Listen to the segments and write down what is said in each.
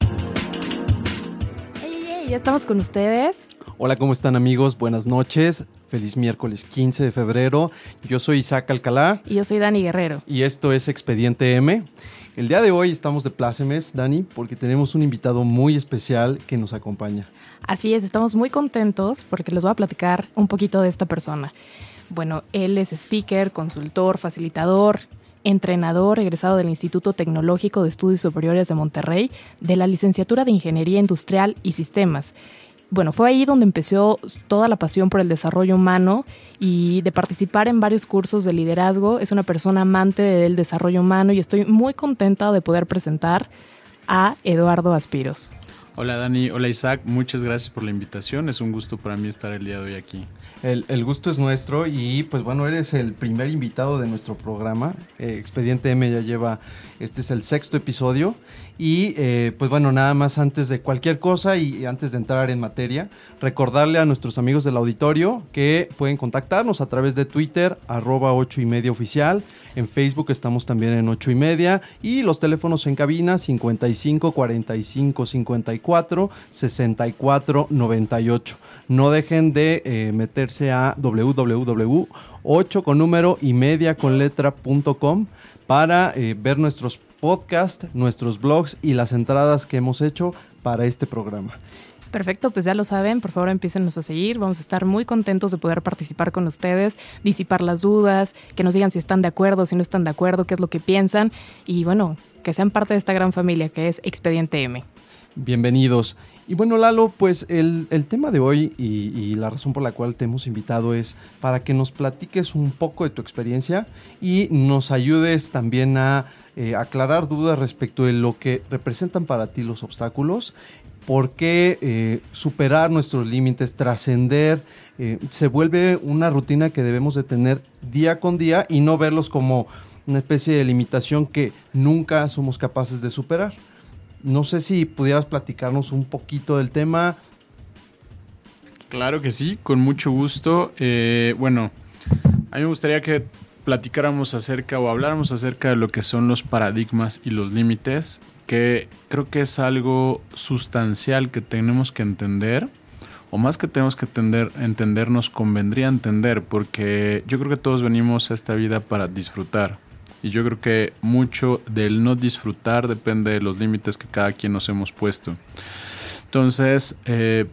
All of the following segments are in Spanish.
Ey, ey, ey, ya estamos con ustedes. Hola, ¿cómo están amigos? Buenas noches. Feliz miércoles 15 de febrero. Yo soy Isaac Alcalá Y yo soy Dani Guerrero. y esto es Expediente M. El día de hoy estamos de plácemes, Dani, porque tenemos un invitado muy especial que nos acompaña. Así es, estamos muy contentos porque les voy a platicar un poquito de esta persona. Bueno, él es speaker, consultor, facilitador, entrenador, egresado del Instituto Tecnológico de Estudios Superiores de Monterrey, de la licenciatura de Ingeniería Industrial y Sistemas. Bueno, fue ahí donde empezó toda la pasión por el desarrollo humano y de participar en varios cursos de liderazgo. Es una persona amante del desarrollo humano y estoy muy contenta de poder presentar a Eduardo Aspiros. Hola Dani, hola Isaac, muchas gracias por la invitación. Es un gusto para mí estar el día de hoy aquí. El, el gusto es nuestro y pues bueno, eres el primer invitado de nuestro programa. Eh, Expediente M ya lleva, este es el sexto episodio. Y eh, pues bueno, nada más antes de cualquier cosa y antes de entrar en materia, recordarle a nuestros amigos del auditorio que pueden contactarnos a través de Twitter, arroba 8 y media oficial. En Facebook estamos también en 8 y media. Y los teléfonos en cabina 55 45 54 64 98. No dejen de eh, meterse a www.8 con número y media con letra.com para eh, ver nuestros podcasts, nuestros blogs y las entradas que hemos hecho para este programa. Perfecto, pues ya lo saben, por favor empiecennos a seguir, vamos a estar muy contentos de poder participar con ustedes, disipar las dudas, que nos digan si están de acuerdo, si no están de acuerdo, qué es lo que piensan y bueno, que sean parte de esta gran familia que es Expediente M. Bienvenidos. Y bueno, Lalo, pues el, el tema de hoy y, la razón por la cual te hemos invitado es para que nos platiques un poco de tu experiencia y nos ayudes también a eh, aclarar dudas respecto de lo que representan para ti los obstáculos, por qué eh, superar nuestros límites, trascender, eh, se vuelve una rutina que debemos de tener día con día y no verlos como una especie de limitación que nunca somos capaces de superar. No sé si pudieras platicarnos un poquito del tema. Claro que sí, con mucho gusto. Eh, bueno, a mí me gustaría que platicáramos acerca o habláramos acerca de lo que son los paradigmas y los límites, que creo que es algo sustancial que tenemos que entender, o más que tenemos que entender, entender nos convendría entender, porque yo creo que todos venimos a esta vida para disfrutar. Y yo creo que mucho del no disfrutar depende de los límites que cada quien nos hemos puesto. Entonces, eh,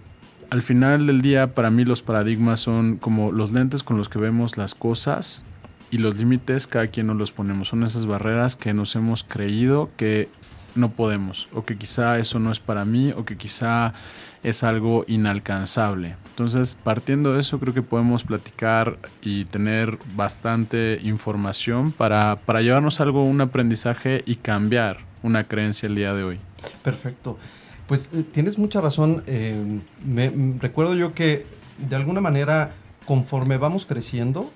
al final del día, para mí los paradigmas son como los lentes con los que vemos las cosas y los límites cada quien nos los ponemos. Son esas barreras que nos hemos creído que no podemos o que quizá eso no es para mí o que quizá es algo inalcanzable. Entonces, partiendo de eso, creo que podemos platicar y tener bastante información para, para llevarnos algo, un aprendizaje y cambiar una creencia el día de hoy. Perfecto. Pues eh, tienes mucha razón. eh, me, m- recuerdo yo que de alguna manera, conforme vamos creciendo,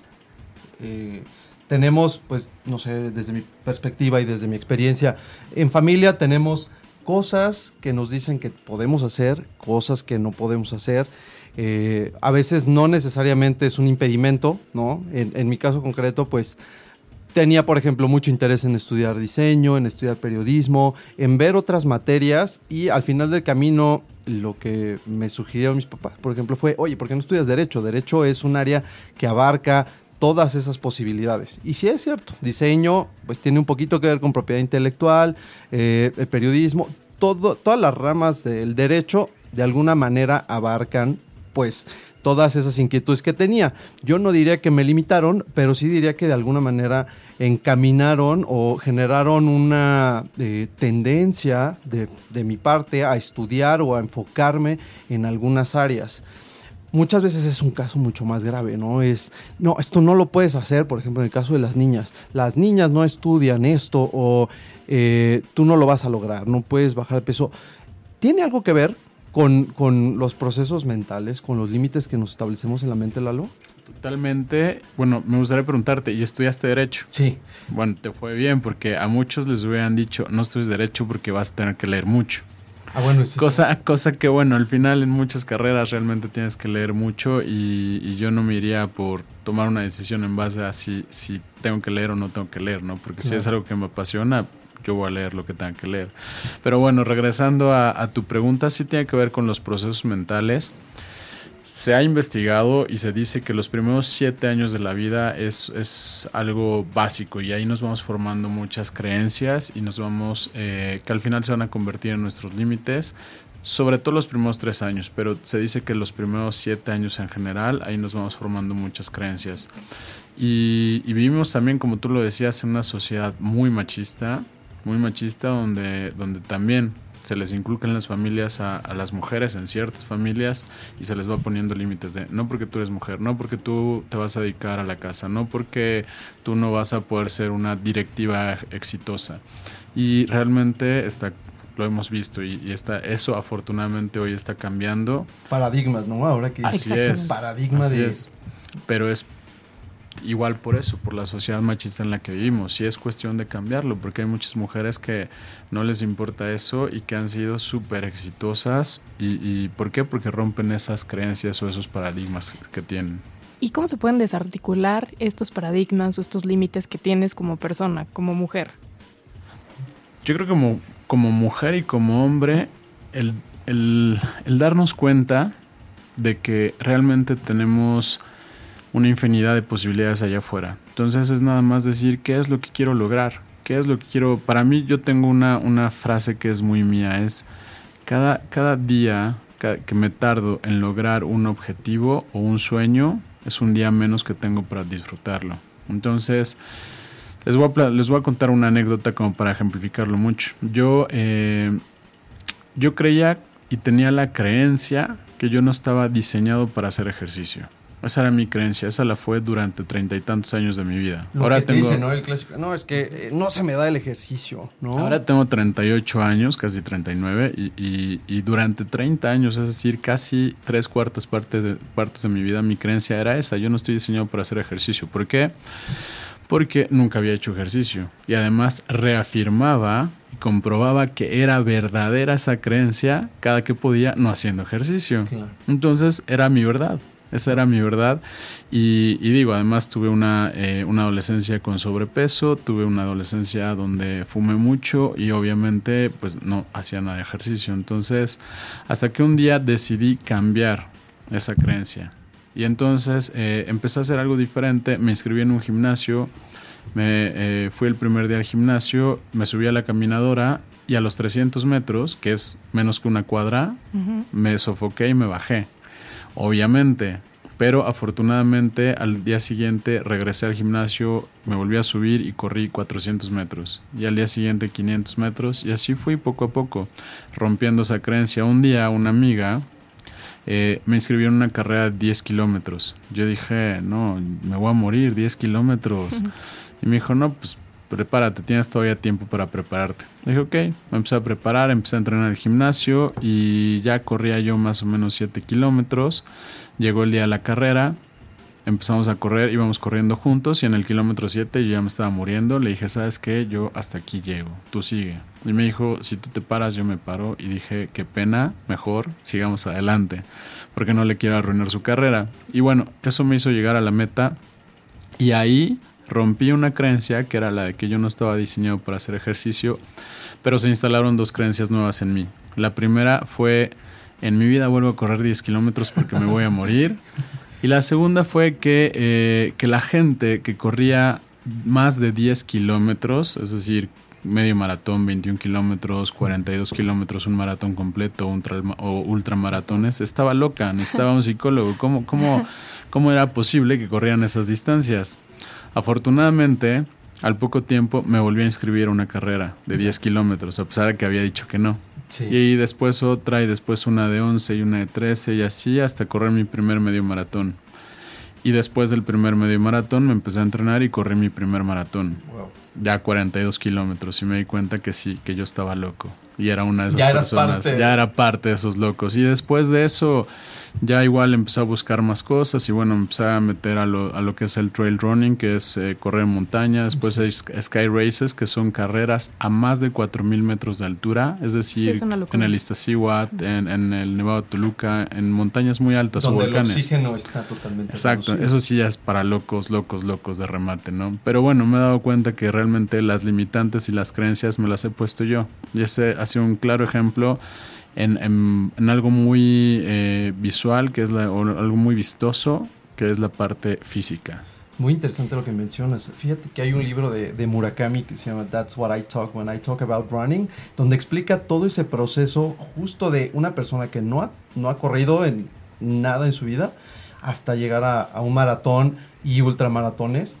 eh, tenemos, pues, no sé, desde mi perspectiva y desde mi experiencia, en familia tenemos cosas que nos dicen que podemos hacer, cosas que no podemos hacer. Eh, a veces no necesariamente es un impedimento, ¿no? En, en mi caso concreto, pues tenía, por ejemplo, mucho interés en estudiar diseño, en estudiar periodismo, en ver otras materias y al final del camino lo que me sugirieron mis papás, por ejemplo, fue, oye, ¿por qué no estudias derecho? Derecho es un área que abarca todas esas posibilidades. Y sí es cierto, diseño pues tiene un poquito que ver con propiedad intelectual, eh, el periodismo, todas las ramas del derecho de alguna manera abarcan pues todas esas inquietudes que tenía. Yo no diría que me limitaron, pero sí diría que de alguna manera encaminaron o generaron una eh, tendencia de, de mi parte a estudiar o a enfocarme en algunas áreas muchas veces es un caso mucho más grave, ¿no? Es, no, esto no lo puedes hacer, por ejemplo, en el caso de las niñas. Las niñas no estudian esto o eh, tú no lo vas a lograr, no puedes bajar de peso. ¿Tiene algo que ver con, con los procesos mentales, con los límites que nos establecemos en la mente, Lalo? Totalmente. Bueno, me gustaría preguntarte, ¿y estudiaste Derecho? Sí. Bueno, te fue bien porque a muchos les hubieran dicho, no estudies Derecho porque vas a tener que leer mucho. Ah, bueno, cosa, cosa que, bueno, al final en muchas carreras realmente tienes que leer mucho y, y, yo no me iría por tomar una decisión en base a si, si tengo que leer o no tengo que leer, ¿no? Porque si es algo que me apasiona, yo voy a leer lo que tenga que leer. Pero bueno, regresando a, a tu pregunta, sí tiene que ver con los procesos mentales. Se ha investigado y se dice que los primeros siete años de la vida es, es algo básico y ahí nos vamos formando muchas creencias y nos vamos, eh, que al final se van a convertir en nuestros límites, sobre todo los primeros tres años, pero se dice que los primeros siete años en general, ahí nos vamos formando muchas creencias. Y, y vivimos también, como tú lo decías, en una sociedad muy machista, muy machista, donde, donde también se les inculca en las familias a, a, las mujeres, en ciertas familias, y se les va poniendo límites de no porque tú eres mujer, no porque tú te vas a dedicar a la casa, no porque tú no vas a poder ser una directiva exitosa. Y realmente está lo hemos visto y, y, está eso afortunadamente hoy está cambiando. Paradigmas, ¿no? Ahora que así es, paradigma así de es. Pero es igual por eso, por la sociedad machista en la que vivimos. Sí es cuestión de cambiarlo, porque hay muchas mujeres que no les importa eso y que han sido súper exitosas. Y, ¿Y por qué? Porque rompen esas creencias o esos paradigmas que tienen. ¿Y cómo se pueden desarticular estos paradigmas o estos límites que tienes como persona, como mujer? Yo creo que como, como mujer y como hombre, el, el, el darnos cuenta de que realmente tenemos una infinidad de posibilidades allá afuera. Entonces es nada más decir qué es lo que quiero lograr, qué es lo que quiero. Para mí yo tengo una, una frase que es muy mía, es cada, cada día que me tardo en lograr un objetivo o un sueño es un día menos que tengo para disfrutarlo. Entonces les voy a, les voy a contar una anécdota como para ejemplificarlo mucho. Yo, eh, yo creía y tenía la creencia que yo no estaba diseñado para hacer ejercicio. Esa era mi creencia, esa la fue durante treinta y tantos años de mi vida. Lo ahora que tengo, dice, ¿no? El clásico, no, es que eh, no se me da el ejercicio, ¿no? Ahora tengo 38 años, casi 39, y, y, y durante 30 años, es decir, casi tres cuartas partes de, partes de mi vida, mi creencia era esa. Yo no estoy diseñado para hacer ejercicio. ¿Por qué? Porque nunca había hecho ejercicio. Y además reafirmaba y comprobaba que era verdadera esa creencia cada que podía no haciendo ejercicio. Claro. Entonces era mi verdad. Esa era mi verdad. Y, y digo, además tuve una, eh, una, adolescencia con sobrepeso, tuve una adolescencia donde fumé mucho y obviamente pues no hacía nada de ejercicio. Entonces, hasta que un día decidí cambiar esa creencia. Y entonces eh, empecé a hacer algo diferente, me inscribí en un gimnasio, me eh, fui el primer día al gimnasio, me subí a la caminadora y a los 300 metros, que es menos que una cuadra, uh -huh. me sofoqué y me bajé obviamente. Pero afortunadamente al día siguiente regresé al gimnasio, me volví a subir y corrí 400 metros. Y al día siguiente 500 metros y así fui poco a poco, rompiendo esa creencia. Un día una amiga eh, me inscribió en una carrera de 10 kilómetros. Yo dije, no, me voy a morir, 10 kilómetros. y me dijo, no, pues prepárate, tienes todavía tiempo para prepararte. Dije, ok, me empecé a preparar, empecé a entrenar en el gimnasio y ya corría yo más o menos 7 kilómetros. Llegó el día de la carrera, empezamos a correr, íbamos corriendo juntos y en el kilómetro 7 yo ya me estaba muriendo. Le dije, ¿sabes qué? Yo hasta aquí llego, tú sigue. Y me dijo, si tú te paras, yo me paro. Y dije, qué pena, mejor sigamos adelante, porque no le quiero arruinar su carrera. Y bueno, eso me hizo llegar a la meta y ahí rompí una creencia que era la de que yo no estaba diseñado para hacer ejercicio, pero se instalaron dos creencias nuevas en mí. La primera fue, en mi vida vuelvo a correr 10 kilómetros porque me voy a morir. Y la segunda fue que, eh, que la gente que corría más de 10 kilómetros, es decir, medio maratón, 21 kilómetros, 42 kilómetros, un maratón completo ultra, o ultramaratones, estaba loca, necesitaba un psicólogo. ¿Cómo, cómo, ¿Cómo era posible que corrieran esas distancias? Afortunadamente, al poco tiempo me volví a inscribir a una carrera de 10 kilómetros, a pesar de que había dicho que no. Y después otra, y después una de 11 y una de 13, y así hasta correr mi primer medio maratón. Y después del primer medio maratón me empecé a entrenar y corrí mi primer maratón. Ya 42 kilómetros y me di cuenta que sí, que yo estaba loco. Y era una de esas personas. Ya era parte de esos locos. Y después de eso ya igual empecé a buscar más cosas y bueno, empecé a meter a lo, a lo que es el trail running, que es eh, correr en montaña. Después hay sky races, que son carreras a más de 4.000 metros de altura. Es decir, en el Iztaccíhuatl, en, en, el Nevado de Toluca, en montañas muy altas Donde o volcanes. el oxígeno está totalmente Exacto, eso sí ya es para locos, locos, locos de remate, ¿no? Pero bueno, me he dado cuenta que realmente las limitantes y las creencias me las he puesto yo. Y ese ha un claro ejemplo en, en, algo muy eh, visual, que es la, algo muy vistoso, que es la parte física. Muy interesante lo que mencionas. Fíjate que hay un libro de, de, Murakami que se llama That's What I Talk When I Talk About Running, donde explica todo ese proceso justo de una persona que no ha, no ha corrido en nada en su vida hasta llegar a, a un maratón y ultramaratones.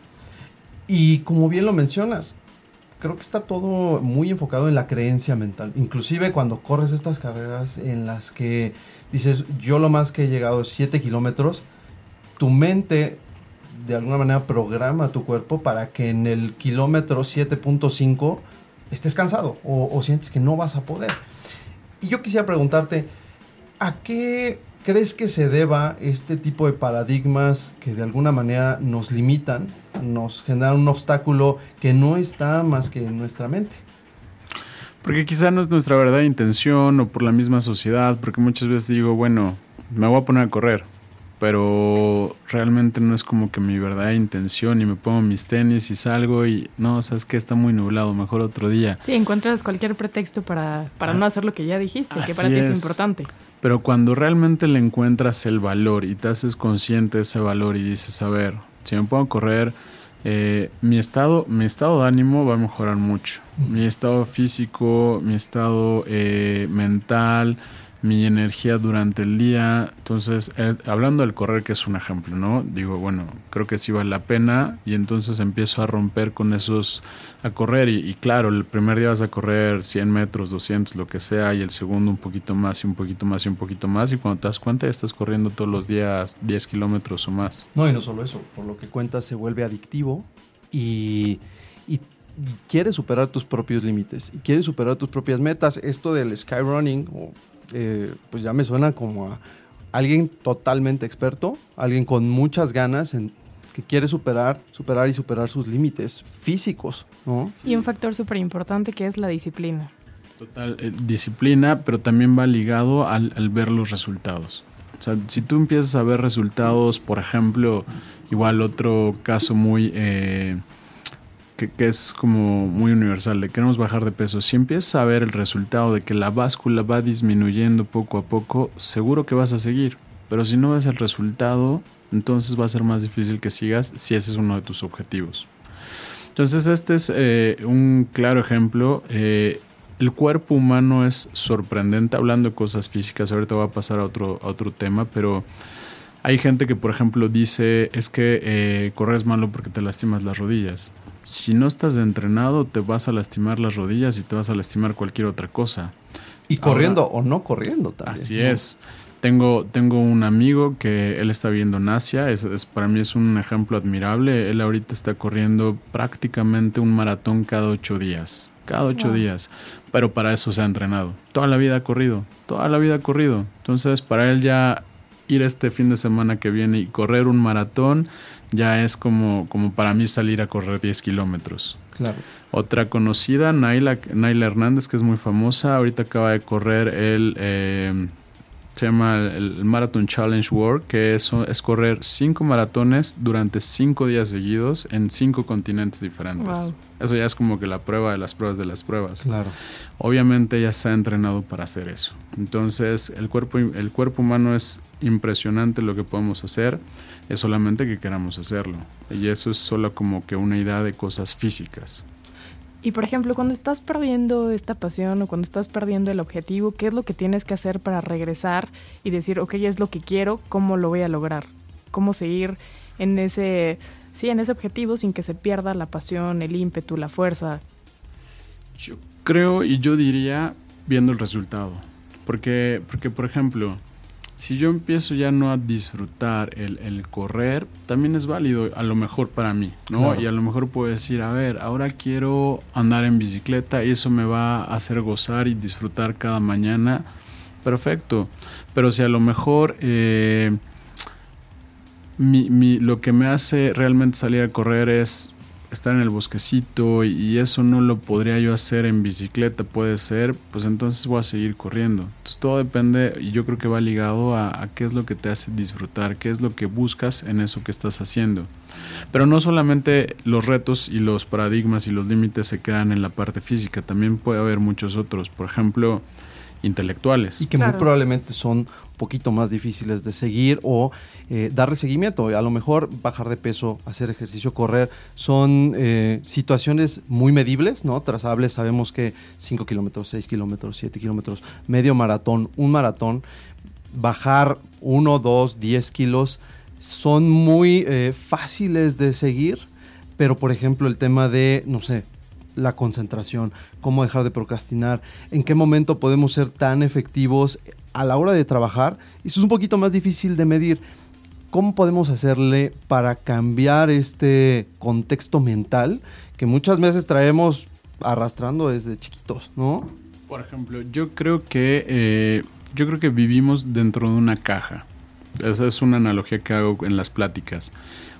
Y como bien lo mencionas, creo que está todo muy enfocado en la creencia mental. Inclusive cuando corres estas carreras en las que dices, yo lo más que he llegado es 7 kilómetros, tu mente de alguna manera programa tu cuerpo para que en el kilómetro 7.5 estés cansado o, o sientes que no vas a poder. Y yo quisiera preguntarte, ¿a qué crees que se deba este tipo de paradigmas que de alguna manera nos limitan, nos generan un obstáculo que no está más que en nuestra mente? Porque quizá no es nuestra verdadera intención o por la misma sociedad, porque muchas veces digo, bueno, me voy a poner a correr, pero realmente no es como que mi verdadera intención y me pongo mis tenis y salgo y no, sabes que está muy nublado, mejor otro día. Sí, encuentras cualquier pretexto para, para no hacer lo que ya dijiste, que para ti es importante. Pero cuando realmente le encuentras el valor y te haces consciente de ese valor y dices, a ver, si me puedo correr, eh, mi, estado, mi estado de ánimo va a mejorar mucho. Mi estado físico, mi estado eh, mental, mi energía durante el día. Entonces, eh, hablando del correr, que es un ejemplo, ¿no? Digo, bueno, creo que sí vale la pena y entonces empiezo a romper con esos, a correr y, claro, el primer día vas a correr 100 metros, 200, lo que sea, y el segundo un poquito más y un poquito más y un poquito más y cuando te das cuenta ya estás corriendo todos los días 10 kilómetros o más. No, y no solo eso, por lo que cuentas se vuelve adictivo y, y quieres superar tus propios límites y quieres superar tus propias metas. Esto del skyrunning o eh, pues ya me suena como a alguien totalmente experto, alguien con muchas ganas en que quiere superar, superar y superar sus límites físicos, ¿no? Y un factor súper importante que es la disciplina. Total, eh, disciplina, pero también va ligado al, al, ver los resultados. O sea, si tú empiezas a ver resultados, por ejemplo, igual otro caso muy... Eh, que, es como muy universal, de queremos bajar de peso, si empiezas a ver el resultado de que la báscula va disminuyendo poco a poco, seguro que vas a seguir. Pero si no ves el resultado, entonces va a ser más difícil que sigas si ese es uno de tus objetivos. Entonces este es eh, un claro ejemplo. Eh, el cuerpo humano es sorprendente, hablando de cosas físicas, ahorita voy a pasar a otro, otro tema, pero hay gente que por ejemplo dice es que eh, corres malo porque te lastimas las rodillas si no estás entrenado, te vas a lastimar las rodillas y te vas a lastimar cualquier otra cosa. Y corriendo o no corriendo también. Así es. Tengo, tengo un amigo que él está viendo en Asia, es, para mí es un ejemplo admirable. Él ahorita está corriendo prácticamente un maratón cada ocho días. Cada ocho días. Pero para eso se ha entrenado. Toda la vida ha corrido. Toda la vida ha corrido. Entonces, para él ya ir este fin de semana que viene y correr un maratón ya es como, como para mí salir a correr 10 kilómetros. Claro. Otra conocida, Naila, Naila Hernández, que es muy famosa, ahorita acaba de correr el, eh, se llama el Marathon Challenge World, que es, es correr cinco maratones durante cinco días seguidos en cinco continentes diferentes. Eso ya es como que la prueba de las pruebas de las pruebas. Claro. Obviamente ya se ha entrenado para hacer eso. Entonces el cuerpo, el cuerpo humano es impresionante lo que podemos hacer, es solamente que queramos hacerlo. Y eso es solo como que una idea de cosas físicas. Y por ejemplo, cuando estás perdiendo esta pasión o cuando estás perdiendo el objetivo, ¿qué es lo que tienes que hacer para regresar y decir, ok, es lo que quiero, ¿cómo lo voy a lograr? ¿Cómo seguir en ese, sí, en ese objetivo sin que se pierda la pasión, el ímpetu, la fuerza? Yo creo y yo diría viendo el resultado. Porque, porque por ejemplo, si yo empiezo ya no a disfrutar el, correr, también es válido a lo mejor para mí, ¿no? Y a lo mejor puedo decir, a ver, ahora quiero andar en bicicleta y eso me va a hacer gozar y disfrutar cada mañana. Perfecto. Pero si a lo mejor eh, mi, lo que me hace realmente salir a correr es estar en el bosquecito y, eso no lo podría yo hacer en bicicleta, puede ser, pues entonces voy a seguir corriendo. Entonces todo depende y yo creo que va ligado a, qué es lo que te hace disfrutar, qué es lo que buscas en eso que estás haciendo. Pero no solamente los retos y los paradigmas y los límites se quedan en la parte física, también puede haber muchos otros, por ejemplo, intelectuales. Y que muy probablemente son poquito más difíciles de seguir o eh, darle seguimiento. A lo mejor bajar de peso, hacer ejercicio, correr, son eh, situaciones muy medibles, ¿no? Trazables, sabemos que 5 kilómetros, 6 kilómetros, 7 kilómetros, medio maratón, un maratón, bajar 1, 2, 10 kilos, son muy eh, fáciles de seguir, pero por ejemplo el tema de, no sé, la concentración, cómo dejar de procrastinar, en qué momento podemos ser tan efectivos a la hora de trabajar. Eso es un poquito más difícil de medir. ¿Cómo podemos hacerle para cambiar este contexto mental que muchas veces traemos arrastrando desde chiquitos, ¿no? Por ejemplo, yo creo que eh, yo creo que vivimos dentro de una caja. Esa es una analogía que hago en las pláticas.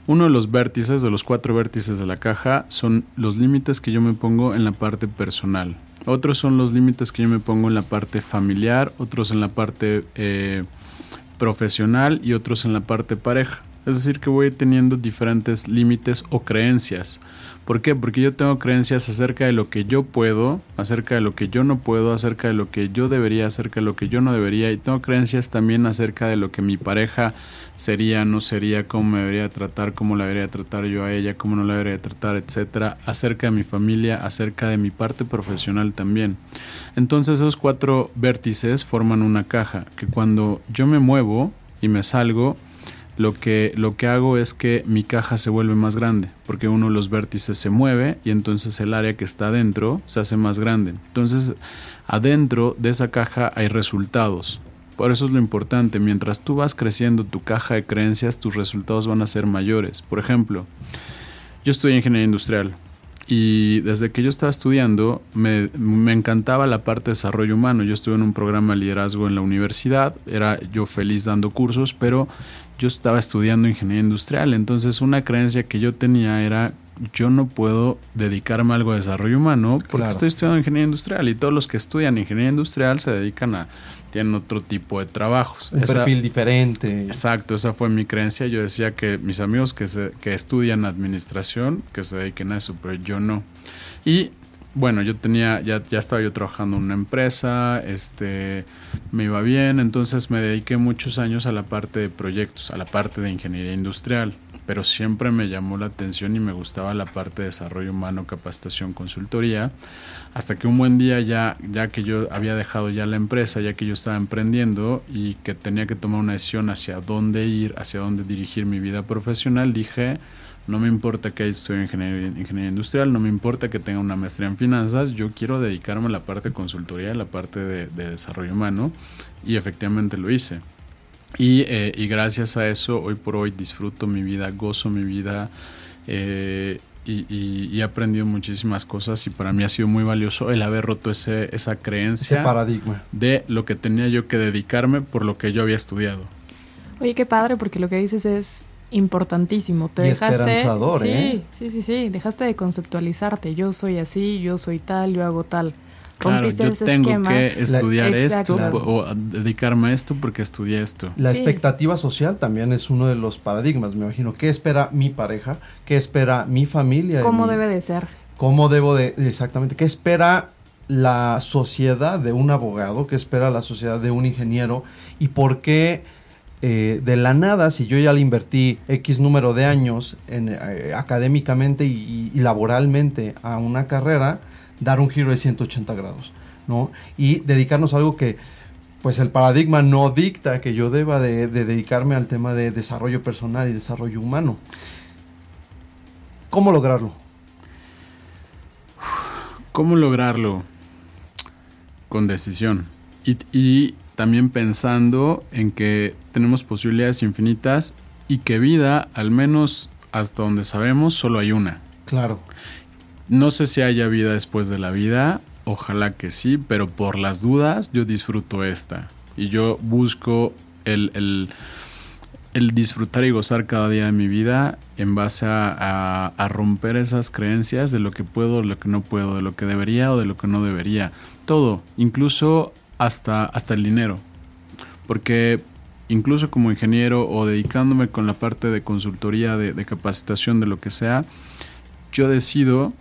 Uno de los vértices, de los cuatro vértices de la caja, son los límites que yo me pongo en la parte personal. Otros son los límites que yo me pongo en la parte familiar, otros en la parte eh, profesional y otros en la parte pareja. Es decir, que voy teniendo diferentes límites o creencias. ¿Por qué? Porque yo tengo creencias acerca de lo que yo puedo, acerca de lo que yo no puedo, acerca de lo que yo debería, acerca de lo que yo no debería. Y tengo creencias también acerca de lo que mi pareja sería, no sería, cómo me debería tratar, cómo la debería tratar yo a ella, cómo no la debería tratar, etcétera. Acerca de mi familia, acerca de mi parte profesional también. Entonces esos cuatro vértices forman una caja que cuando yo me muevo y me salgo, lo que, lo que hago es que mi caja se vuelve más grande, porque uno de los vértices se mueve y entonces el área que está adentro se hace más grande. Entonces, adentro de esa caja hay resultados. Por eso es lo importante, mientras tú vas creciendo tu caja de creencias, tus resultados van a ser mayores. Por ejemplo, yo estudié ingeniería industrial y desde que yo estaba estudiando me, me, encantaba la parte de desarrollo humano. Yo estuve en un programa de liderazgo en la universidad, era yo feliz dando cursos, pero yo estaba estudiando ingeniería industrial, entonces una creencia que yo tenía era yo no puedo dedicarme a algo de desarrollo humano porque estoy estudiando ingeniería industrial y todos los que estudian ingeniería industrial se dedican a tienen otro tipo de trabajos. Un perfil diferente. Exacto, esa fue mi creencia. Yo decía que mis amigos que, se, que estudian administración, que se dediquen a eso, pero yo no. Y bueno, yo tenía, ya, ya estaba yo trabajando en una empresa, este, me iba bien, entonces me dediqué muchos años a la parte de proyectos, a la parte de ingeniería industrial, pero siempre me llamó la atención y me gustaba la parte de desarrollo humano, capacitación, consultoría, hasta que un buen día ya, ya que yo había dejado ya la empresa, ya que yo estaba emprendiendo y que tenía que tomar una decisión hacia dónde ir, hacia dónde dirigir mi vida profesional, dije, no me importa que estudie ingeniería, ingeniería industrial, no me importa que tenga una maestría en finanzas, yo quiero dedicarme a la parte de consultoría, a la parte de, desarrollo humano y efectivamente lo hice. Eh, y, gracias a eso, hoy por hoy disfruto mi vida, gozo mi vida eh, y, he aprendido muchísimas cosas y para mí ha sido muy valioso el haber roto ese, esa creencia paradigma. de lo que tenía yo que dedicarme por lo que yo había estudiado. Oye, qué padre, porque lo que dices es importantísimo. Te dejaste, esperanzador, sí, ¿eh? Sí, sí, sí. Dejaste de conceptualizarte. Yo soy así, yo soy tal, yo hago tal. Claro, yo tengo que estudiar esto o dedicarme a esto porque estudié esto. La expectativa social también es uno de los paradigmas, me imagino. ¿Qué espera mi pareja? ¿Qué espera mi familia? ¿Cómo debe de ser? ¿Cómo debo de, exactamente, qué espera la sociedad de un abogado? ¿Qué espera la sociedad de un ingeniero? ¿Y por qué eh, de la nada, si yo ya le invertí X número de años eh, académicamente y, laboralmente a una carrera, dar un giro de 180 grados, ¿no? Y dedicarnos a algo que pues el paradigma no dicta que yo deba de, de dedicarme al tema de desarrollo personal y desarrollo humano. ¿Cómo lograrlo? ¿Cómo lograrlo? Con decisión. Y también pensando en que tenemos posibilidades infinitas y que vida, al menos hasta donde sabemos, solo hay una. Claro. No sé si haya vida después de la vida, ojalá que sí, pero por las dudas yo disfruto esta. Y yo busco el, el, el disfrutar y gozar cada día de mi vida en base a, a, a, romper esas creencias de lo que puedo, de lo que no puedo, de lo que debería o de lo que no debería. Todo, incluso hasta, hasta el dinero. Porque incluso como ingeniero o dedicándome con la parte de consultoría, de, de capacitación, de lo que sea, yo decido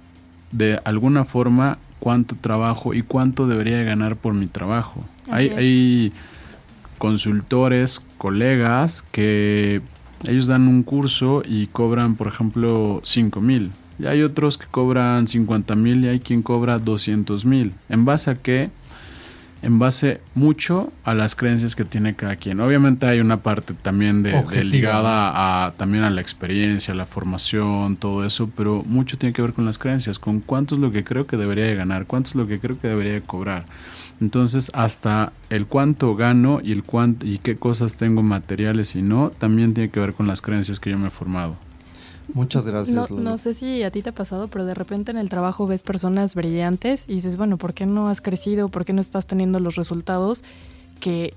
de alguna forma cuánto trabajo y cuánto debería ganar por mi trabajo. Hay, hay, consultores, colegas que ellos dan un curso y cobran, por ejemplo, 5 mil. Y hay otros que cobran 50 mil y hay quien cobra 200 mil. ¿En base a qué? En base mucho a las creencias que tiene cada quien. Obviamente hay una parte también de, de ligada a, también a la experiencia, la formación, todo eso, pero mucho tiene que ver con las creencias, con cuánto es lo que creo que debería de ganar, cuánto es lo que creo que debería de cobrar. Entonces, hasta el cuánto gano y el cuánto y qué cosas tengo materiales y no, también tiene que ver con las creencias que yo me he formado. Muchas gracias. No, no, sé si a ti te ha pasado, pero de repente en el trabajo ves personas brillantes y dices, bueno, ¿por qué no has crecido? ¿Por qué no estás teniendo los resultados que,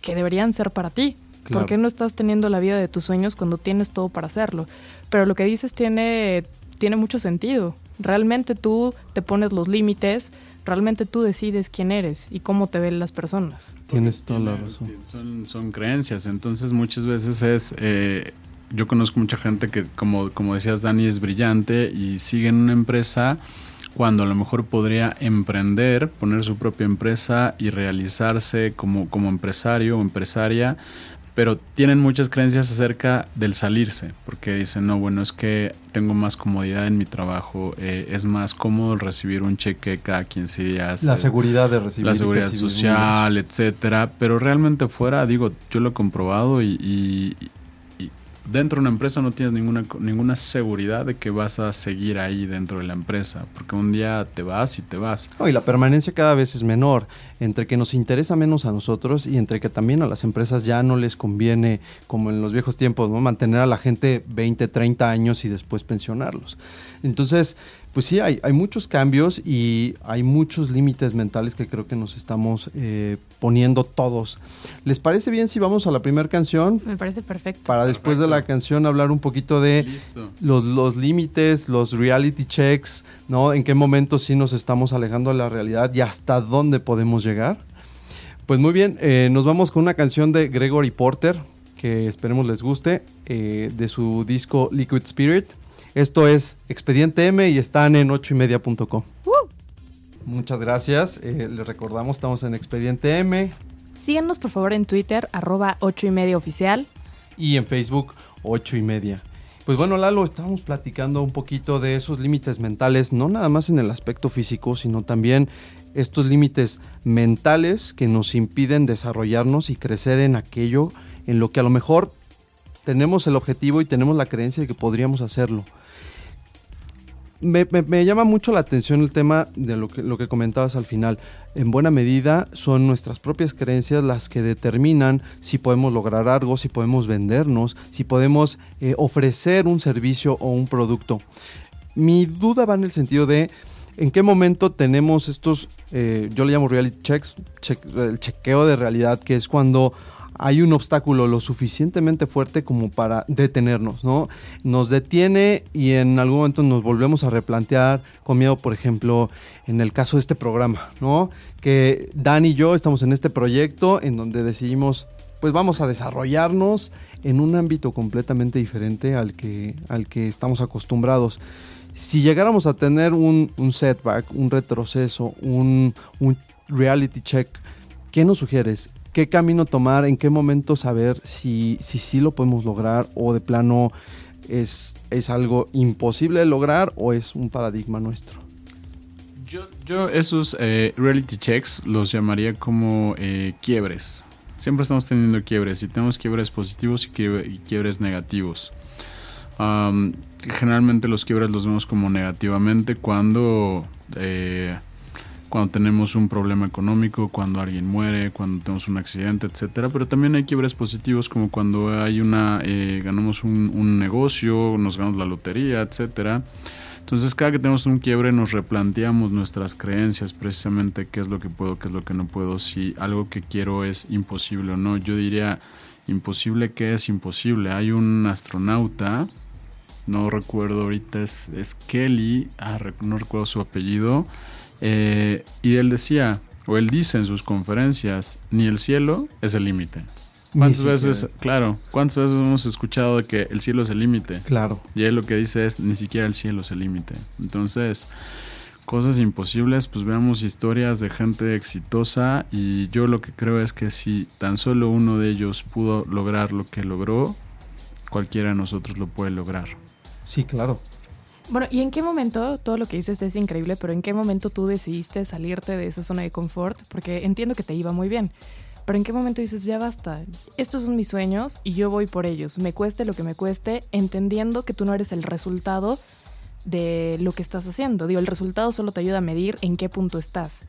que deberían ser para ti? Claro. ¿Por qué no estás teniendo la vida de tus sueños cuando tienes todo para hacerlo? Pero lo que dices tiene, tiene mucho sentido. Realmente tú te pones los límites, realmente tú decides quién eres y cómo te ven las personas. Tienes toda la razón. Son, son creencias, entonces muchas veces es... Eh, yo conozco mucha gente que, como, como decías, Dani, es brillante y sigue en una empresa cuando a lo mejor podría emprender, poner su propia empresa y realizarse como, como empresario o empresaria, pero tienen muchas creencias acerca del salirse, porque dicen, no, bueno, es que tengo más comodidad en mi trabajo, eh, es más cómodo recibir un cheque cada 15 días. La eh, seguridad de recibir. La seguridad social, etcétera, pero realmente fuera, digo, yo lo he comprobado y, y dentro de una empresa no tienes ninguna, ninguna seguridad de que vas a seguir ahí dentro de la empresa, porque un día te vas y te vas. Y la permanencia cada vez es menor, entre que nos interesa menos a nosotros y entre que también a las empresas ya no les conviene, como en los viejos tiempos, ¿no? mantener a la gente 20, 30 años y después pensionarlos. Entonces, pues sí, hay, hay, muchos cambios y hay muchos límites mentales que creo que nos estamos eh, poniendo todos. ¿Les parece bien si vamos a la primera canción? Me parece perfecto. Para después perfecto. de la canción hablar un poquito de los, los límites, los reality checks, ¿no? En qué momento sí nos estamos alejando de la realidad y hasta dónde podemos llegar. Pues muy bien, eh, nos vamos con una canción de Gregory Porter, que esperemos les guste, eh, de su disco Liquid Spirit. Esto es Expediente M y están en 8ymedia.com. Uh. Muchas gracias. Eh, les recordamos, estamos en Expediente M. Síganos por favor en Twitter, arroba 8 y media oficial. Y en Facebook, 8 y media. Pues bueno, Lalo, estábamos platicando un poquito de esos límites mentales, no nada más en el aspecto físico, sino también estos límites mentales que nos impiden desarrollarnos y crecer en aquello en lo que a lo mejor tenemos el objetivo y tenemos la creencia de que podríamos hacerlo me, llama mucho la atención el tema de lo que, lo que comentabas al final. En buena medida son nuestras propias creencias las que determinan si podemos lograr algo, si podemos vendernos, si podemos eh, ofrecer un servicio o un producto. Mi duda va en el sentido de en qué momento tenemos estos, eh, yo le llamo reality checks, check, el chequeo de realidad, que es cuando hay un obstáculo lo suficientemente fuerte como para detenernos, ¿no? Nos detiene y en algún momento nos volvemos a replantear con miedo, por ejemplo, en el caso de este programa, ¿no? Que Dan y yo estamos en este proyecto en donde decidimos, pues vamos a desarrollarnos en un ámbito completamente diferente al que, al que estamos acostumbrados. Si llegáramos a tener un, setback, un retroceso, un, un reality check, ¿qué nos sugieres? Qué camino tomar, en qué momento saber si sí si, si lo podemos lograr o de plano es, es algo imposible de lograr o es un paradigma nuestro. Yo, esos eh, reality checks los llamaría como eh, quiebres. Siempre estamos teniendo quiebres y tenemos quiebres positivos y, quiebre- y quiebres negativos. Generalmente los quiebres los vemos como negativamente cuando, eh, cuando tenemos un problema económico, cuando alguien muere, cuando tenemos un accidente, etcétera. Pero también hay quiebres positivos como cuando hay una eh, ganamos un, negocio, nos ganamos la lotería, etcétera. Entonces cada que tenemos un quiebre nos replanteamos nuestras creencias, precisamente qué es lo que puedo, qué es lo que no puedo, si algo que quiero es imposible o no. Yo diría, imposible, ¿qué es imposible? Hay un astronauta, no recuerdo ahorita, es, es Kelly, ah, no recuerdo su apellido, eh, y él decía, o él dice en sus conferencias, ni el cielo es el límite. ¿Cuántas veces, claro, cuántas veces hemos escuchado de que el cielo es el límite? Claro. Y él lo que dice es, ni siquiera el cielo es el límite. Entonces, cosas imposibles, pues veamos historias de gente exitosa y yo lo que creo es que si tan solo uno de ellos pudo lograr lo que logró, cualquiera de nosotros lo puede lograr. Sí, claro. Bueno, ¿y en qué momento, todo lo que dices es increíble, pero en qué momento tú decidiste salirte de esa zona de confort? Porque entiendo que te iba muy bien, pero en qué momento dices, ya basta, estos son mis sueños y yo voy por ellos, me cueste lo que me cueste, entendiendo que tú no eres el resultado de lo que estás haciendo. Digo, el resultado solo te ayuda a medir en qué punto estás.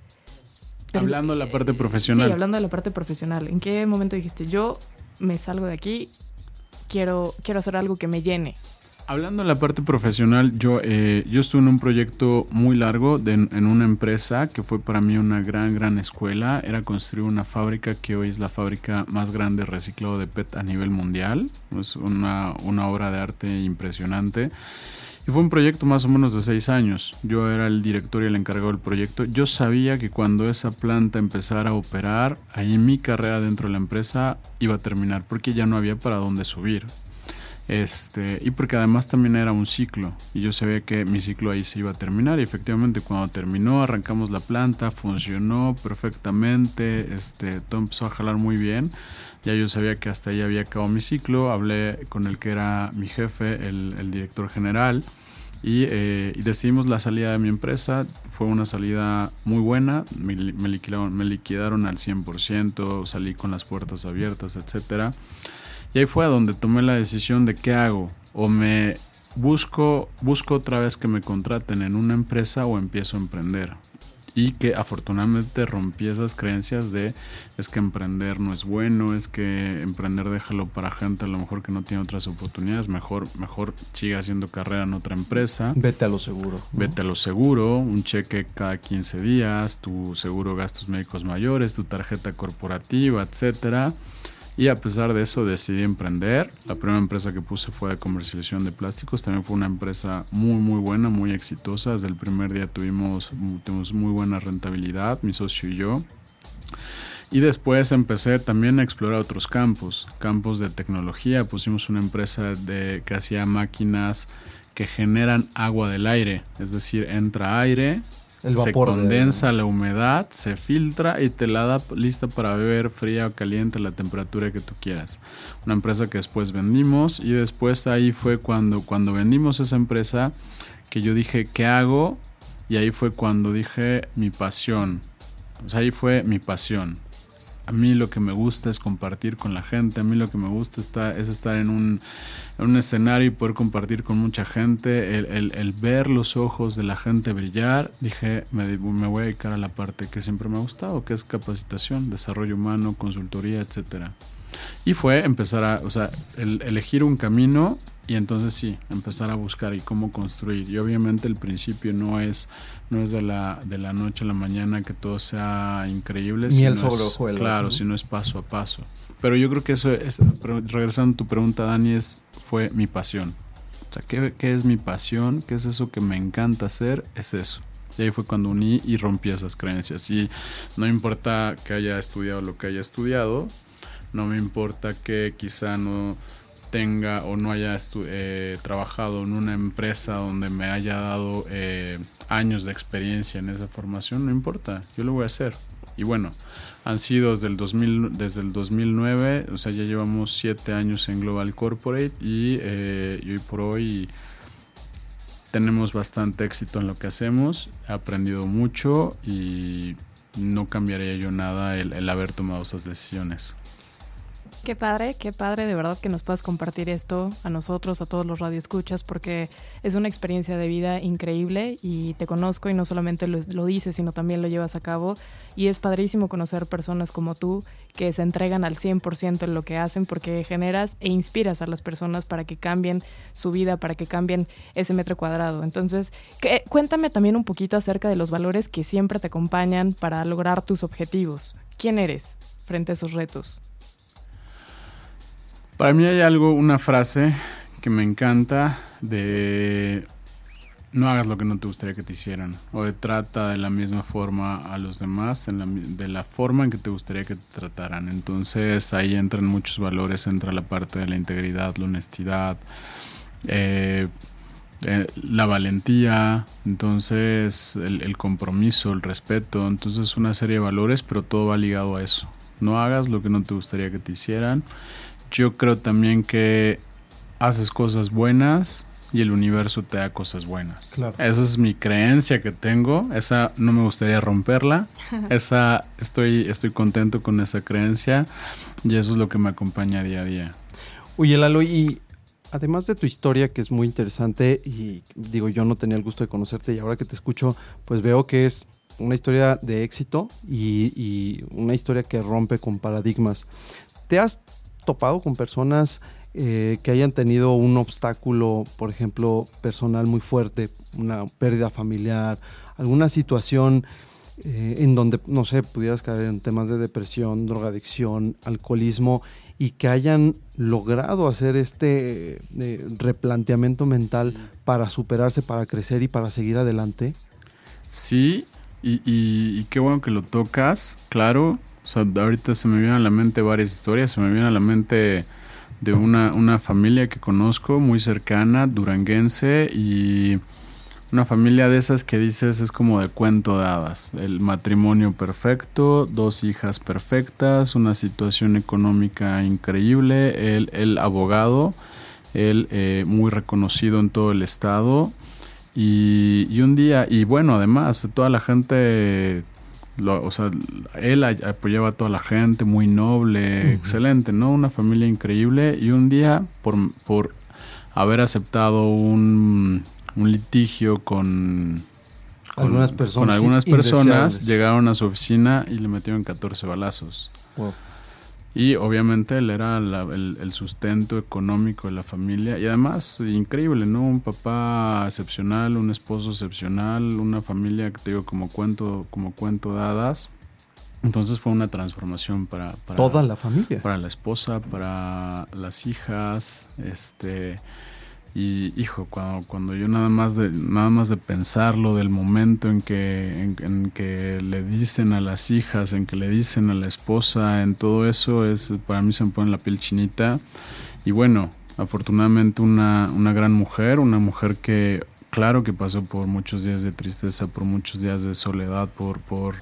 Pero- Hablando de la parte Sí, profesional. hablando de la parte profesional, ¿en qué momento dijiste, yo me salgo de aquí, quiero, quiero hacer algo que me llene? Hablando de la parte profesional, yo, eh, yo estuve en un proyecto muy largo de- en una empresa que fue para mí una gran, gran escuela. Era construir una fábrica que hoy es la fábrica más grande de reciclado de PET a nivel mundial. Es una, una obra de arte impresionante. Y fue un proyecto más o menos de seis años. Yo era el director y el encargado del proyecto. Yo sabía que cuando esa planta empezara a operar, ahí mi carrera dentro de la empresa iba a terminar porque ya no había para dónde subir. Este, y porque además también era un ciclo y yo sabía que mi ciclo ahí se iba a terminar y efectivamente cuando terminó arrancamos la planta, funcionó perfectamente, este, todo empezó a jalar muy bien, ya yo sabía que hasta ahí había acabado mi ciclo, hablé con el que era mi jefe, el, el director general y, eh, y decidimos la salida de mi empresa, fue una salida muy buena, me, me liquidaron, me liquidaron al 100%, salí con las puertas abiertas, etcétera. Y ahí fue a donde tomé la decisión de qué hago. O me busco, busco otra vez que me contraten en una empresa o empiezo a emprender. Y que afortunadamente rompí esas creencias de es que emprender no es bueno, es que emprender déjalo para gente a lo mejor que no tiene otras oportunidades, mejor, mejor siga haciendo carrera en otra empresa. Vete a lo seguro. ¿no? Vete a lo seguro, un cheque cada 15 días, tu seguro gastos médicos mayores, tu tarjeta corporativa, etcétera. Y a pesar de eso decidí emprender. La primera empresa que puse fue de comercialización de plásticos. También fue una empresa muy muy buena, muy exitosa. Desde el primer día tuvimos, tuvimos muy buena rentabilidad, mi socio y yo. Y después empecé también a explorar otros campos, campos de tecnología. Pusimos una empresa de, que hacía máquinas que generan agua del aire, es decir, entra aire, El se de- condensa la humedad, se filtra y te la da lista para beber fría o caliente a la temperatura que tú quieras. Una empresa que después vendimos y después ahí fue cuando, cuando vendimos esa empresa que yo dije, ¿qué hago? Y ahí fue cuando dije mi pasión. O sea, ahí fue mi pasión. A mí lo que me gusta es compartir con la gente, a mí lo que me gusta está, es estar en un, en un escenario y poder compartir con mucha gente, el, ver los ojos de la gente brillar, dije, me, me voy a dedicar a la parte que siempre me ha gustado, que es capacitación, desarrollo humano, consultoría, etcétera. Y fue empezar a, o sea, el- elegir un camino y entonces sí, empezar a buscar y cómo construir. Y obviamente el principio no es, no es de la, de la noche a la mañana que todo sea increíble. Miel sino sobre es- hojuelas, Claro, ¿no? sino es paso a paso. Pero yo creo que eso es, regresando a tu pregunta, Dani, es, fue mi pasión. O sea, ¿qué, ¿qué es mi pasión? ¿Qué es eso que me encanta hacer? Es eso. Y ahí fue cuando uní y rompí esas creencias. Y no importa que haya estudiado lo que haya estudiado, no me importa que quizá no tenga o no haya eh, trabajado en una empresa donde me haya dado eh, años de experiencia en esa formación, no importa, yo lo voy a hacer. Y bueno, han sido desde el, 2000, desde el 2009, o sea, ya llevamos siete años en Global Corporate y, eh, y hoy por hoy tenemos bastante éxito en lo que hacemos, he aprendido mucho y no cambiaría yo nada el haber tomado esas decisiones. Qué padre, qué padre de verdad que nos puedas compartir esto a nosotros, a todos los radioescuchas, porque es una experiencia de vida increíble y te conozco y no solamente lo, lo, dices, sino también lo llevas a cabo. Y es padrísimo conocer personas como tú que se entregan al 100% en lo que hacen porque generas e inspiras a las personas para que cambien su vida, para que cambien ese metro cuadrado. Entonces, que, cuéntame también un poquito acerca de los valores que siempre te acompañan para lograr tus objetivos. ¿Quién eres frente a esos retos? Para mí hay algo, una frase que me encanta de no hagas lo que no te gustaría que te hicieran o trata de la misma forma a los demás en la, de la forma en que te gustaría que te trataran. Entonces ahí entran muchos valores, entra la parte de la integridad, la honestidad, eh, eh, la valentía, entonces el, el compromiso, el respeto, entonces una serie de valores, pero todo va ligado a eso. No hagas lo que no te gustaría que te hicieran yo creo también que haces cosas buenas y el universo te da cosas buenas. Claro. Esa es mi creencia que tengo, esa no me gustaría romperla, esa estoy, estoy contento con esa creencia y eso es lo que me acompaña día a día. Oye, Lalo, y además de tu historia que es muy interesante y digo, yo no tenía el gusto de conocerte y ahora que te escucho, pues veo que es una historia de éxito y, y una historia que rompe con paradigmas. ¿Te has topado con personas eh, que hayan tenido un obstáculo, por ejemplo, personal muy fuerte, una pérdida familiar, alguna situación eh, en donde, no sé, pudieras caer en temas de depresión, drogadicción, alcoholismo, y que hayan logrado hacer este eh, replanteamiento mental para superarse, para crecer y para seguir adelante? Sí, y, y, y qué bueno que lo tocas, claro, o sea, ahorita se me vienen a la mente varias historias. Se me viene a la mente de una, una familia que conozco muy cercana, duranguense, y una familia de esas que dices es como de cuento de hadas. El matrimonio perfecto, dos hijas perfectas, una situación económica increíble, el, el abogado, él eh, muy reconocido en todo el estado. Y, y, un día, y bueno, además, toda la gente lo, o sea, él apoyaba a toda la gente, muy noble, uh -huh. excelente, ¿no? Una familia increíble. Y un día, por, por haber aceptado un, un litigio con, con, algunas personas, con algunas personas llegaron a su oficina y le metieron 14 balazos. Wow. Y obviamente él era la, el, el, sustento económico de la familia. Y además, increíble, ¿no? Un papá excepcional, un esposo excepcional, una familia que te digo como cuento, como cuento dadas. Entonces fue una transformación para, para toda la familia. Para la esposa, para las hijas, este y hijo, cuando, cuando yo nada más de nada más de pensarlo del momento en que en, que le dicen a las hijas, en que le dicen a la esposa, en todo eso es para mí se me pone la piel chinita. Y bueno, afortunadamente una una gran mujer, una mujer que claro que pasó por muchos días de tristeza, por muchos días de soledad, por por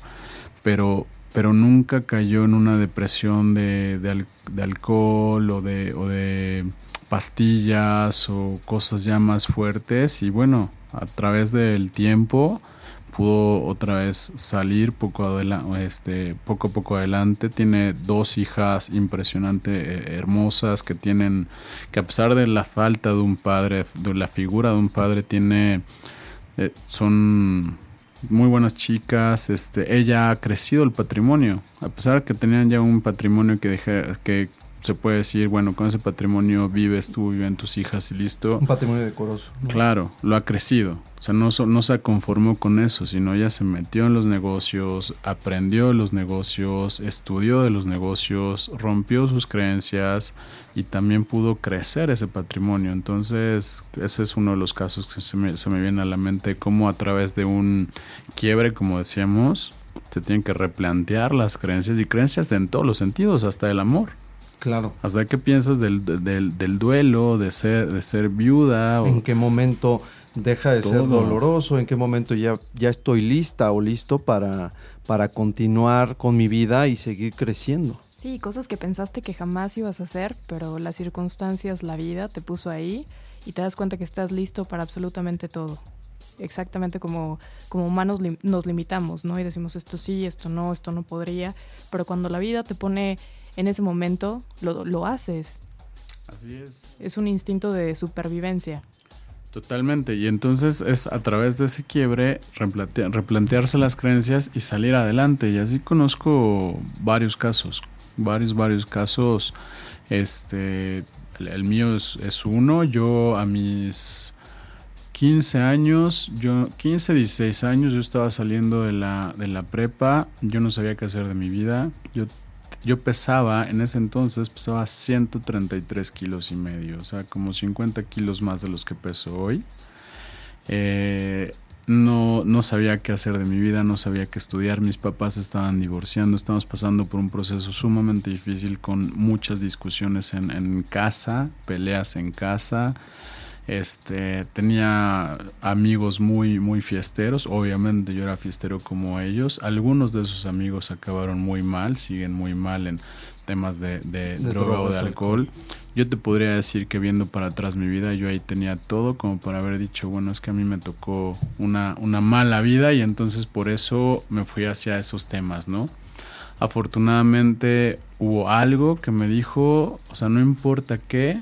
pero pero nunca cayó en una depresión de, de, de alcohol o de, o de pastillas o cosas ya más fuertes y bueno, a través del tiempo pudo otra vez salir poco, este, poco a poco adelante. Tiene dos hijas impresionantes, eh, hermosas, que tienen, que a pesar de la falta de un padre, de la figura de un padre, tiene, eh, son muy buenas chicas. Este, ella ha crecido el patrimonio, a pesar de que tenían ya un patrimonio que, deje, que se puede decir, bueno, con ese patrimonio vives tú, viven tus hijas y listo. Un patrimonio decoroso. ¿no? Claro, lo ha crecido. O sea, no, no se conformó con eso, sino ella se metió en los negocios, aprendió de los negocios, estudió de los negocios, rompió sus creencias y también pudo crecer ese patrimonio. Entonces, ese es uno de los casos que se me, se me viene a la mente, como a través de un quiebre, como decíamos, se tienen que replantear las creencias y creencias en todos los sentidos, hasta el amor. Claro. ¿Hasta qué piensas del, del, del, duelo, de ser, de ser viuda? O... ¿En qué momento deja de Todo. ser doloroso? ¿En qué momento ya, ya estoy lista o listo para, para continuar con mi vida y seguir creciendo? Sí, cosas que pensaste que jamás ibas a hacer, pero las circunstancias, la vida te puso ahí y te das cuenta que estás listo para absolutamente todo. Exactamente como, como humanos nos limitamos, ¿no? Y decimos esto sí, esto no, esto no podría, pero cuando la vida te pone en ese momento, lo, lo haces. Así es. Es un instinto de supervivencia. Totalmente, y entonces es a través de ese quiebre replantearse las creencias y salir adelante. Y así conozco varios casos, varios, varios casos. Este, el, mío es, es, uno. Yo a mis 15 años, yo 15, 16 años, yo estaba saliendo de la, de la prepa. Yo no sabía qué hacer de mi vida. Yo yo pesaba, en ese entonces pesaba 133 kilos y medio, o sea, como 50 kilos más de los que peso hoy. Eh, no, no sabía qué hacer de mi vida, no sabía qué estudiar. Mis papás estaban divorciando, estamos pasando por un proceso sumamente difícil con muchas discusiones en casa, peleas en casa. Este, tenía amigos muy, muy fiesteros. Obviamente yo era fiestero como ellos. Algunos de esos amigos acabaron muy mal, siguen muy mal en temas de, droga o de alcohol. Yo te podría decir que viendo para atrás mi vida, yo ahí tenía todo como para haber dicho, bueno, es que a mí me tocó una, una mala vida y entonces por eso me fui hacia esos temas, ¿no? Afortunadamente hubo algo que me dijo, o sea, no importa qué,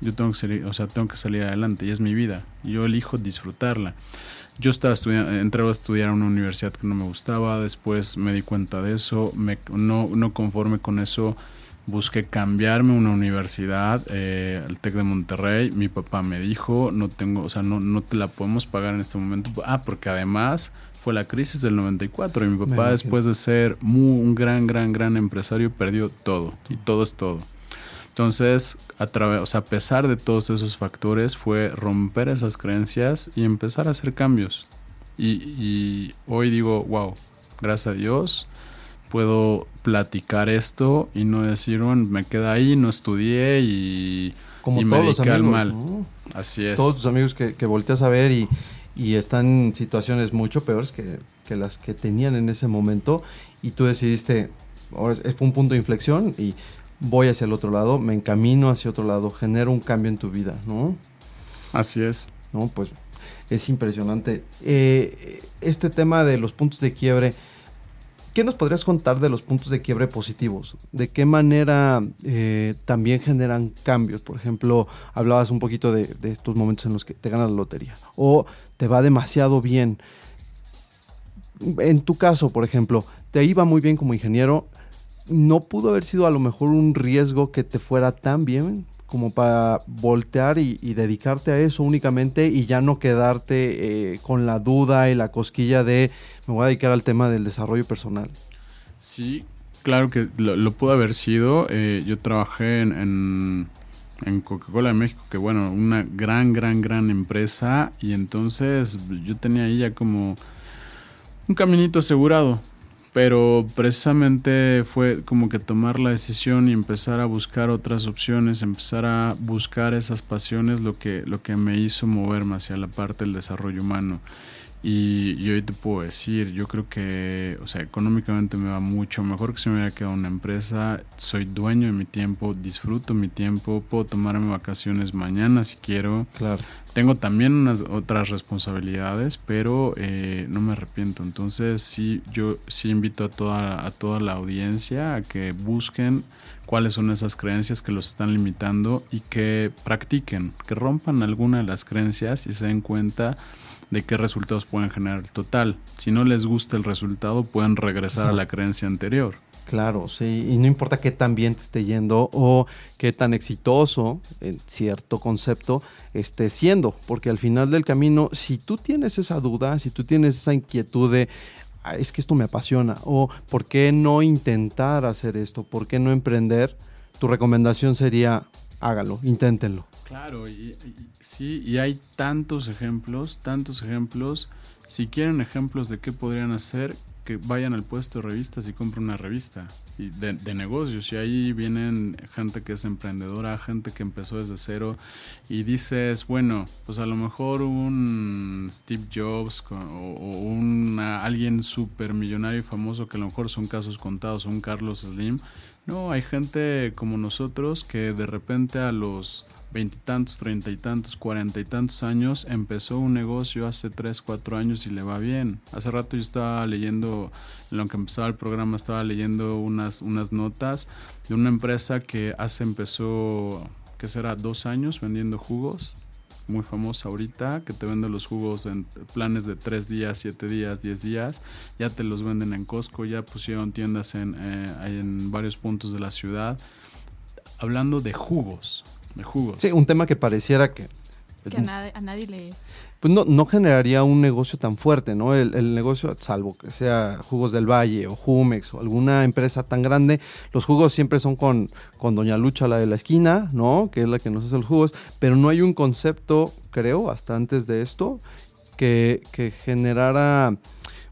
yo tengo que salir, o sea, tengo que salir adelante y es mi vida. Yo elijo disfrutarla. Yo estaba estudiando, entré a estudiar a una universidad que no me gustaba, después me di cuenta de eso, me, no, no conforme con eso, busqué cambiarme a una universidad, eh, el TEC de Monterrey. Mi papá me dijo, no tengo, o sea, no, no te la podemos pagar en este momento. Ah, porque además fue la crisis del 94 y mi papá después de ser muy, un gran, gran, gran empresario perdió todo y todo es todo. Entonces, a, través, a pesar de todos esos factores, fue romper esas creencias y empezar a hacer cambios. Y, hoy digo, wow, gracias a Dios, puedo platicar esto y no decir, bueno, me queda ahí, no estudié y, Como me dediqué al mal. Así es. Todos tus amigos que, que volteas a ver y, y están en situaciones mucho peores que, que, las que tenían en ese momento y tú decidiste, ahora fue un punto de inflexión y voy hacia el otro lado, me encamino hacia otro lado, genero un cambio en tu vida, ¿no? Así es. No, pues es impresionante. Eh, este tema de los puntos de quiebre, ¿qué nos podrías contar de los puntos de quiebre positivos? ¿De qué manera eh, también generan cambios? Por ejemplo, hablabas un poquito de, de estos momentos en los que te ganas la lotería o te va demasiado bien. En tu caso, por ejemplo, te iba muy bien como ingeniero, no pudo haber sido a lo mejor un riesgo que te fuera tan bien como para voltear y, dedicarte a eso únicamente y ya no quedarte eh, con la duda y la cosquilla de me voy a dedicar al tema del desarrollo personal. Sí, claro que lo, pudo haber sido. Eh, yo trabajé en, en Coca-Cola de México, que bueno, una gran, gran, gran empresa y entonces yo tenía ahí ya como un caminito asegurado pero precisamente fue como que tomar la decisión y empezar a buscar otras opciones, empezar a buscar esas pasiones lo que, lo que me hizo moverme hacia la parte del desarrollo humano. Y, hoy te puedo decir, yo creo que, o sea, económicamente me va mucho mejor que si me hubiera quedado una empresa. Soy dueño de mi tiempo, disfruto mi tiempo, puedo tomarme vacaciones mañana si quiero. Claro. Tengo también unas otras responsabilidades, pero eh, no me arrepiento. Entonces sí, yo sí invito a toda, a toda la audiencia a que busquen cuáles son esas creencias que los están limitando y que practiquen, que rompan alguna de las creencias y se den cuenta de qué resultados pueden generar el total. Si no les gusta el resultado, pueden regresar a la creencia anterior. Claro, sí, y no importa qué tan bien te esté yendo o qué tan exitoso en cierto concepto esté siendo, porque al final del camino, si tú tienes esa duda, si tú tienes esa inquietud de, es que esto me apasiona, o por qué no intentar hacer esto, por qué no emprender, tu recomendación sería, hágalo, inténtenlo. Claro, y, sí, y hay tantos ejemplos, tantos ejemplos. Si quieren ejemplos de qué podrían hacer, que vayan al puesto de revistas y compren una revista y de, negocios. Y ahí vienen gente que es emprendedora, gente que empezó desde cero. Y dices, bueno, pues a lo mejor un Steve Jobs o, un alguien súper millonario y famoso, que a lo mejor son casos contados, un Carlos Slim, No, hay gente como nosotros que de repente a los veintitantos, treinta y tantos, cuarenta y tantos años empezó un negocio hace tres, cuatro años y le va bien. Hace rato yo estaba leyendo, en lo que empezaba el programa, estaba leyendo unas, unas notas de una empresa que hace empezó, ¿qué será? Dos años vendiendo jugos muy famosa ahorita, que te vende los jugos en planes de 3 días, 7 días, 10 días. Ya te los venden en Costco, ya pusieron tiendas en, eh, en varios puntos de la ciudad. Hablando de jugos, de jugos. Sí, un tema que pareciera que... Que a, nadie, a nadie le pues no, no generaría un negocio tan fuerte, ¿no? El, negocio, salvo que sea Jugos del Valle o Jumex o alguna empresa tan grande, los jugos siempre son con, con Doña Lucha, la de la esquina, ¿no? Que es la que nos hace los jugos, pero no hay un concepto, creo, hasta antes de esto, que, que generara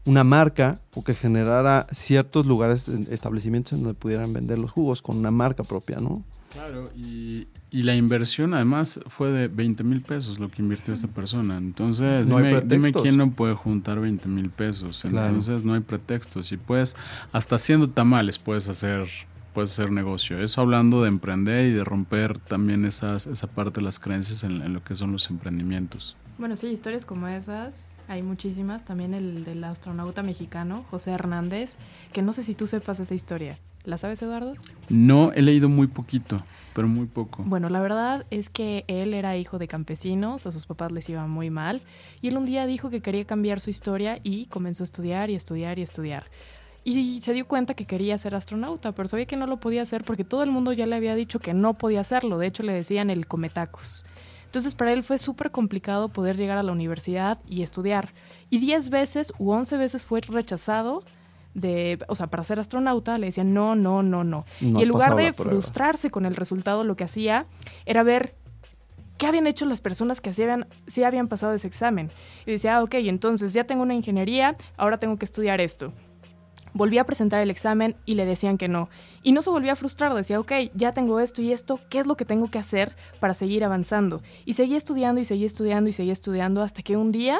una marca o que generara ciertos lugares, establecimientos en donde pudieran vender los jugos con una marca propia, ¿no? Claro, y, la inversión además fue de 20 mil pesos lo que invirtió esta persona. Entonces, dime, quién no puede juntar 20 mil pesos. Entonces, no hay pretextos. Y pues, hasta haciendo tamales puedes hacer puedes hacer negocio. Eso hablando de emprender y de romper también esas, esa parte de las creencias en, en lo que son los emprendimientos. Bueno, sí, historias como esas hay muchísimas. También el del astronauta mexicano, José Hernández, que no sé si tú sepas esa historia. ¿La sabes, Eduardo? No, he leído muy poquito, pero muy poco. Bueno, la verdad es que él era hijo de campesinos, a sus papás les iba muy mal, y él un día dijo que quería cambiar su historia y comenzó a estudiar y estudiar y estudiar. Y se dio cuenta que quería ser astronauta, pero sabía que no lo podía hacer porque todo el mundo ya le había dicho que no podía hacerlo. De hecho, le decían el cometacos. Entonces, para él fue súper complicado poder llegar a la universidad y estudiar. Y 10 veces u 11 veces fue rechazado de, o sea, para ser astronauta, le decían no, no, no, no. y en lugar de frustrarse con el resultado, lo que hacía era ver qué habían hecho las personas que sí habían, habían pasado ese examen. Y decía, ah, ok, entonces ya tengo una ingeniería, ahora tengo que estudiar esto. Volví a presentar el examen y le decían que no. Y no se volvía a frustrar, decía, ok, ya tengo esto y esto, ¿qué es lo que tengo que hacer para seguir avanzando? Y seguía estudiando y seguía estudiando y seguía estudiando hasta que un día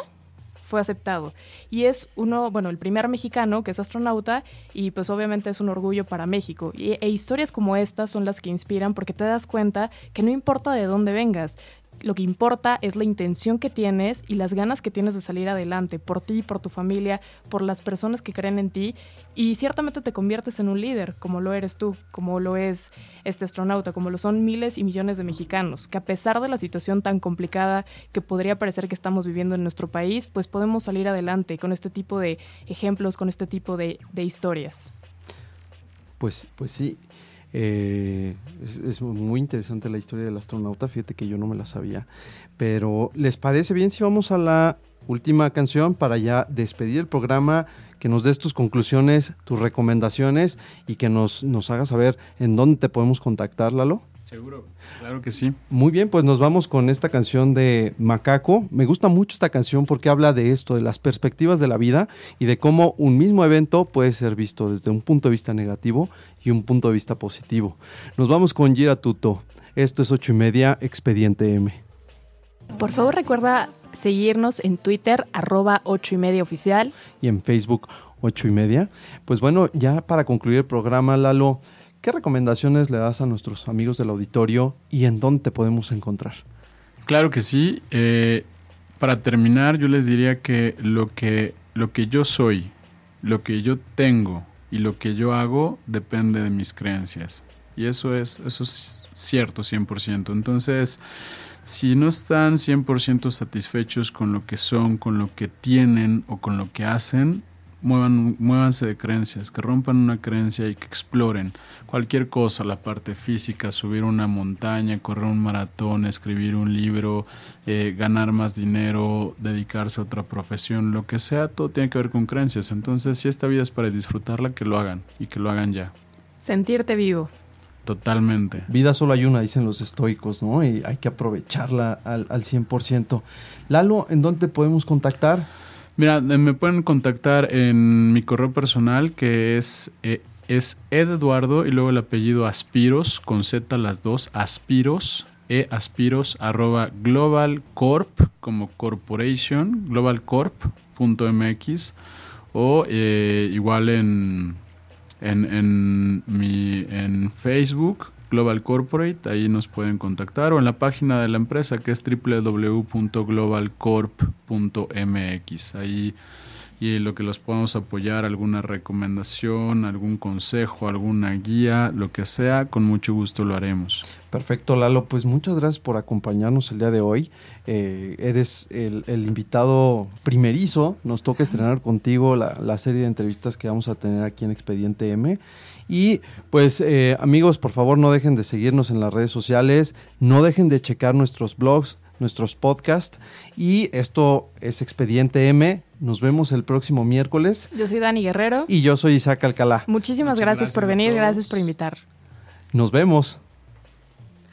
fue aceptado. Y es uno, bueno, el primer mexicano que es astronauta y pues obviamente es un orgullo para México. E historias como estas son las que inspiran porque te das cuenta que no importa de dónde vengas, lo que importa es la intención que tienes y las ganas que tienes de salir adelante por ti, por tu familia, por las personas que creen en ti y ciertamente te conviertes en un líder, como lo eres tú, como lo es este astronauta, como lo son miles y millones de mexicanos, que a pesar de la situación tan complicada que podría parecer que estamos viviendo en nuestro país, pues podemos salir adelante con este tipo de ejemplos, con este tipo de, de historias. Pues, pues sí, eh, es, muy interesante la historia del astronauta, fíjate que yo no me la sabía. Pero, ¿les parece bien si vamos a la última canción para ya despedir el programa? Que nos des tus conclusiones, tus recomendaciones y que nos, nos hagas saber en dónde te podemos contactar, Lalo. Seguro, claro que sí. Muy bien, pues nos vamos con esta canción de Macaco. Me gusta mucho esta canción porque habla de esto, de las perspectivas de la vida y de cómo un mismo evento puede ser visto desde un punto de vista negativo y un punto de vista positivo. Nos vamos con Gira Tuto. Esto es ocho y media, Expediente M. Por favor recuerda seguirnos en Twitter, arroba ocho y media oficial. Y en Facebook, ocho y media. Pues bueno, ya para concluir el programa, Lalo, ¿Qué recomendaciones le das a nuestros amigos del auditorio y en dónde te podemos encontrar? Claro que sí. Eh, para terminar, yo les diría que lo, que lo que yo soy, lo que yo tengo y lo que yo hago depende de mis creencias. Y eso es, eso es cierto 100%. Entonces, si no están 100% satisfechos con lo que son, con lo que tienen o con lo que hacen, muevan, muévanse de creencias, que rompan una creencia y que exploren cualquier cosa, la parte física, subir una montaña, correr un maratón, escribir un libro, eh, ganar más dinero, dedicarse a otra profesión, lo que sea, todo tiene que ver con creencias. Entonces, si esta vida es para disfrutarla, que lo hagan y que lo hagan ya. Sentirte vivo. Totalmente. Vida solo hay una, dicen los estoicos, ¿no? Y hay que aprovecharla al, al 100%. Lalo, ¿en dónde podemos contactar? Mira, eh, me pueden contactar en mi correo personal que es, eh, es Eduardo y luego el apellido Aspiros, con Z las dos, Aspiros, e aspiros arroba globalcorp como corporation, globalcorp.mx o eh, igual en, en, en, Facebook, Global Corporate, ahí nos pueden contactar, o en la página de la empresa que es www.globalcorp.mx. Ahí y lo que los podamos apoyar, alguna recomendación, algún consejo, alguna guía, lo que sea, con mucho gusto lo haremos. Perfecto, Lalo. Pues muchas gracias por acompañarnos el día de hoy. Eh, eres el, invitado primerizo. Nos toca estrenar contigo la, serie de entrevistas que vamos a tener aquí en Expediente M. Y pues eh, amigos, por favor no dejen de seguirnos en las redes sociales, no dejen de checar nuestros blogs, nuestros podcasts. Y esto es Expediente M. Nos vemos el próximo miércoles. Yo soy Dani Guerrero. Y yo soy Isaac Alcalá. Muchísimas gracias, por venir, gracias por invitar. Nos vemos.